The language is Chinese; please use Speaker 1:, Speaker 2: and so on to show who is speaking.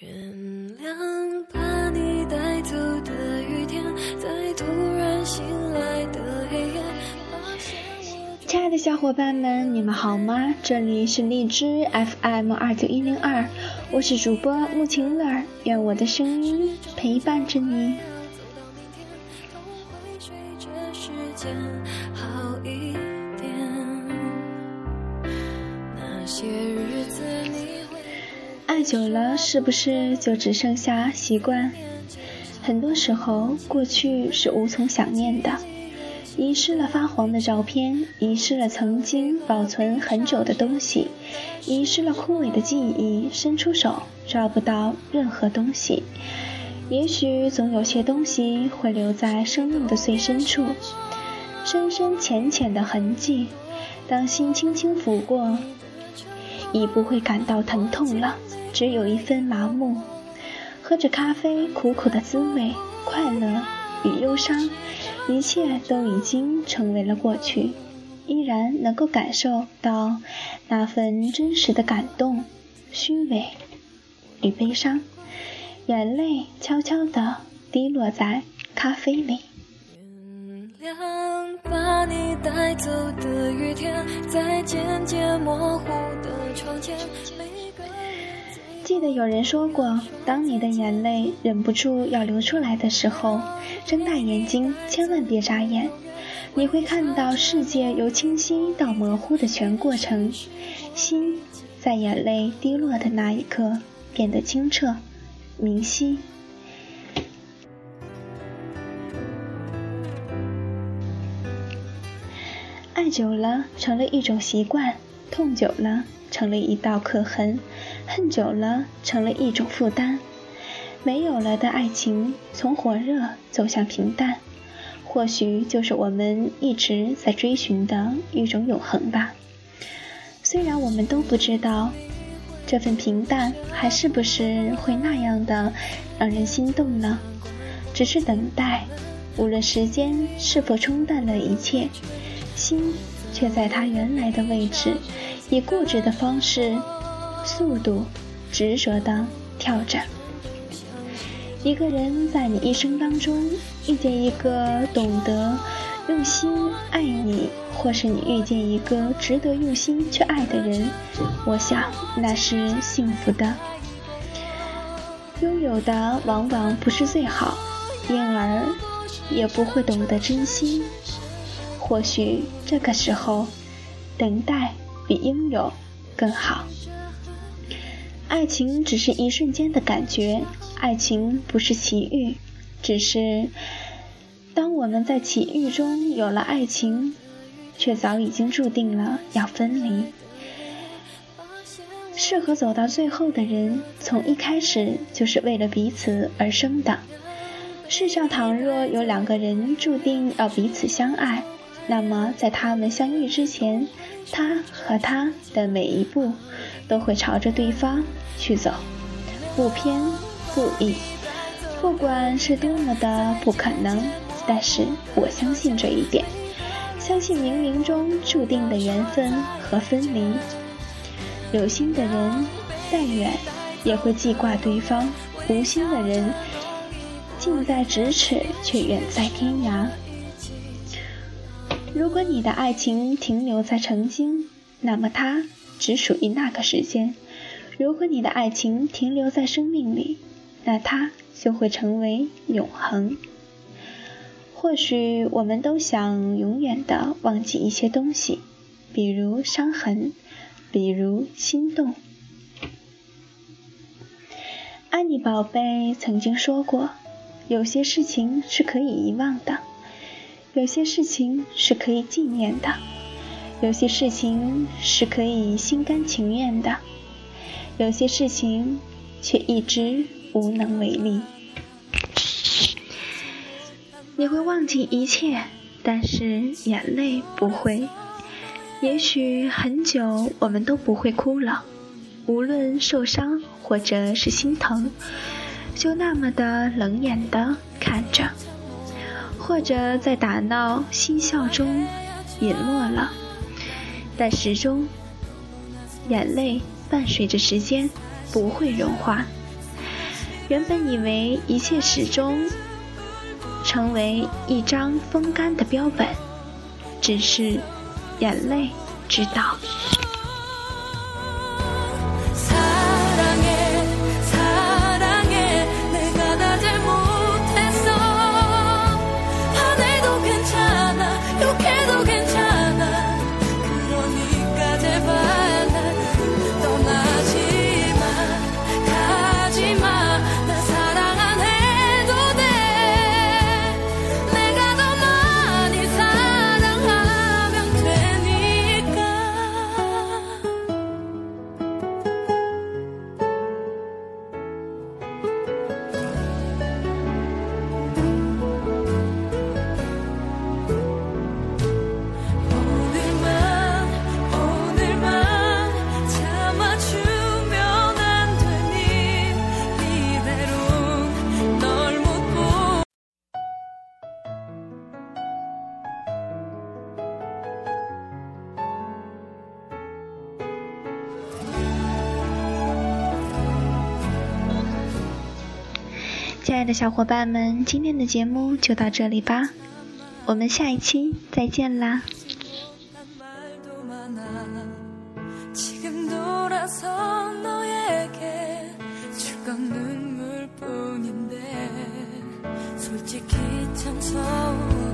Speaker 1: 原谅把你带走的雨天，在突然醒来的黑夜。
Speaker 2: 亲爱的小伙伴们，你们好吗？这里是荔枝 FM 二九一零二，我是主播木晴乐儿，愿我的声音陪伴着你。那些日爱久了，是不是就只剩下习惯？很多时候，过去是无从想念的。遗失了发黄的照片，遗失了曾经保存很久的东西，遗失了枯萎的记忆，伸出手抓不到任何东西。也许总有些东西会留在生命的最深处，深深浅浅的痕迹。当心轻轻抚过，已不会感到疼痛了，只有一份麻木。喝着咖啡，苦苦的滋味，快乐与忧伤。一切都已经成为了过去，依然能够感受到那份真实的感动、虚伪与悲伤，眼泪悄悄地滴落在咖啡里。
Speaker 1: 把你带走的雨天，在渐渐模糊的窗前。
Speaker 2: 记得有人说过，当你的眼泪忍不住要流出来的时候，睁大眼睛，千万别眨眼。你会看到世界由清晰到模糊的全过程，心在眼泪滴落的那一刻变得清澈、明晰。爱久了，成了一种习惯；痛久了。成了一道刻痕，恨久了成了一种负担。没有了的爱情，从火热走向平淡，或许就是我们一直在追寻的一种永恒吧。虽然我们都不知道，这份平淡还是不是会那样的让人心动呢？只是等待，无论时间是否冲淡了一切，心却在它原来的位置。以固执的方式、速度、执着地跳着。一个人在你一生当中遇见一个懂得用心爱你，或是你遇见一个值得用心去爱的人，我想那是幸福的。拥有的往往不是最好，因而也不会懂得珍惜。或许这个时候，等待。比拥有更好。爱情只是一瞬间的感觉，爱情不是奇遇，只是当我们在奇遇中有了爱情，却早已经注定了要分离。适合走到最后的人，从一开始就是为了彼此而生的。世上倘若有两个人注定要彼此相爱，那么在他们相遇之前。他和他的每一步都会朝着对方去走，不偏不倚。不管是多么的不可能，但是我相信这一点，相信冥冥中注定的缘分和分离。有心的人再远也会记挂对方，无心的人近在咫尺却远在天涯。如果你的爱情停留在曾经，那么它只属于那个时间；如果你的爱情停留在生命里，那它就会成为永恒。或许我们都想永远的忘记一些东西，比如伤痕，比如心动。安妮宝贝曾经说过，有些事情是可以遗忘的。有些事情是可以纪念的，有些事情是可以心甘情愿的，有些事情却一直无能为力。你会忘记一切，但是眼泪不会。也许很久我们都不会哭了，无论受伤或者是心疼，就那么的冷眼的看着。或者在打闹嬉笑中隐没了，但始终眼泪伴随着时间不会融化。
Speaker 1: 原本以为一切始终成为一张风干的标本，只是眼泪知道。亲爱的小伙伴们，今天的节目就到这里吧，我们下一期再见啦！참